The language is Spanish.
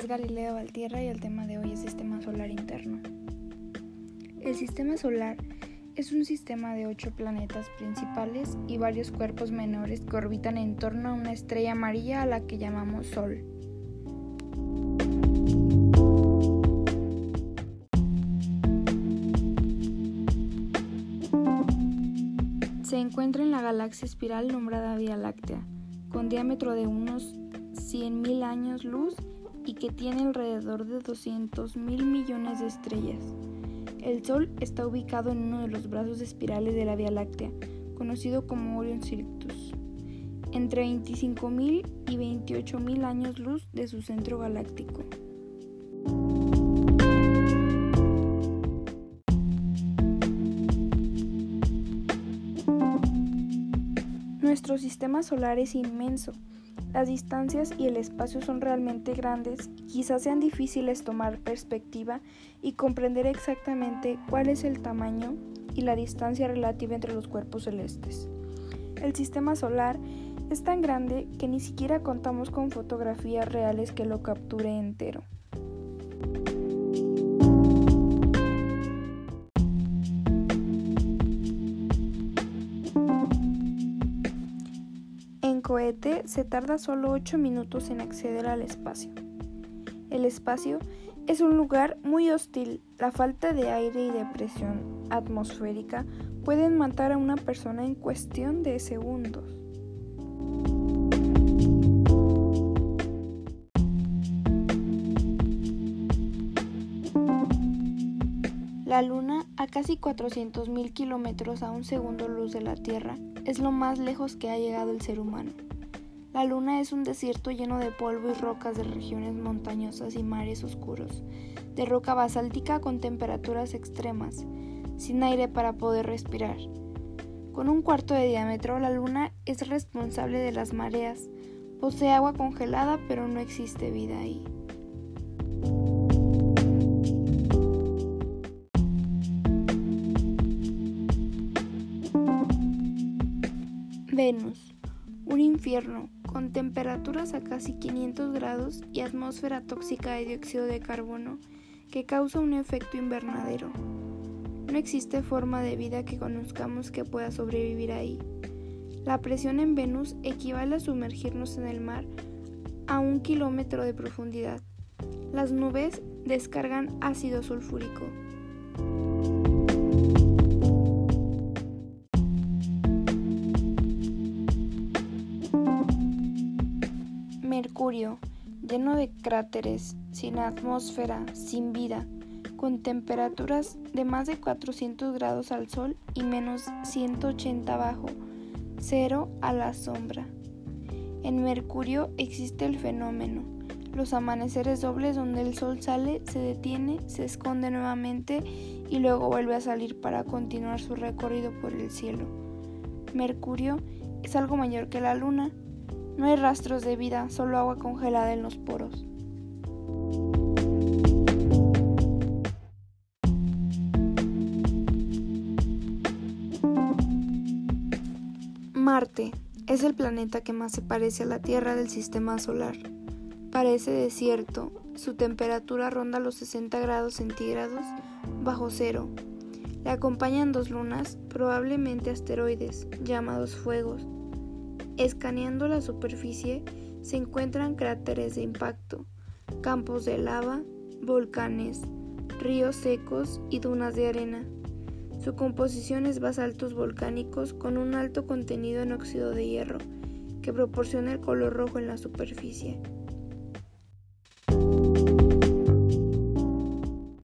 es Galileo Valtierra y el tema de hoy es Sistema Solar Interno. El Sistema Solar es un sistema de ocho planetas principales y varios cuerpos menores que orbitan en torno a una estrella amarilla a la que llamamos Sol. Se encuentra en la galaxia espiral nombrada Vía Láctea, con diámetro de unos 100.000 años luz y que tiene alrededor de 200 mil millones de estrellas. El Sol está ubicado en uno de los brazos espirales de la Vía Láctea, conocido como Orion Cirrus, entre 25.000 y 28.000 años luz de su centro galáctico. Nuestro sistema solar es inmenso. Las distancias y el espacio son realmente grandes quizás sean difíciles tomar perspectiva y comprender exactamente cuál es el tamaño y la distancia relativa entre los cuerpos celestes. El sistema solar es tan grande que ni siquiera contamos con fotografías reales que lo capture entero. Cohete se tarda solo 8 minutos en acceder al espacio. El espacio es un lugar muy hostil. La falta de aire y de presión atmosférica pueden matar a una persona en cuestión de segundos. La Luna, a casi 400.000 kilómetros a un segundo luz de la Tierra, es lo más lejos que ha llegado el ser humano. La Luna es un desierto lleno de polvo y rocas de regiones montañosas y mares oscuros, de roca basáltica con temperaturas extremas, sin aire para poder respirar. Con un cuarto de diámetro, la Luna es responsable de las mareas, posee agua congelada, pero no existe vida ahí. Venus, un infierno con temperaturas a casi 500 grados y atmósfera tóxica de dióxido de carbono que causa un efecto invernadero. No existe forma de vida que conozcamos que pueda sobrevivir ahí. La presión en Venus equivale a sumergirnos en el mar a un kilómetro de profundidad. Las nubes descargan ácido sulfúrico. Mercurio, lleno de cráteres, sin atmósfera, sin vida, con temperaturas de más de 400 grados al sol y menos 180 abajo, cero a la sombra. En Mercurio existe el fenómeno, los amaneceres dobles donde el sol sale, se detiene, se esconde nuevamente y luego vuelve a salir para continuar su recorrido por el cielo. Mercurio es algo mayor que la Luna, no hay rastros de vida, solo agua congelada en los poros. Marte es el planeta que más se parece a la Tierra del sistema solar. Parece desierto, su temperatura ronda los 60 grados centígrados bajo cero. Le acompañan dos lunas, probablemente asteroides, llamados fuegos, Escaneando la superficie se encuentran cráteres de impacto, campos de lava, volcanes, ríos secos y dunas de arena. Su composición es basaltos volcánicos con un alto contenido en óxido de hierro, que proporciona el color rojo en la superficie.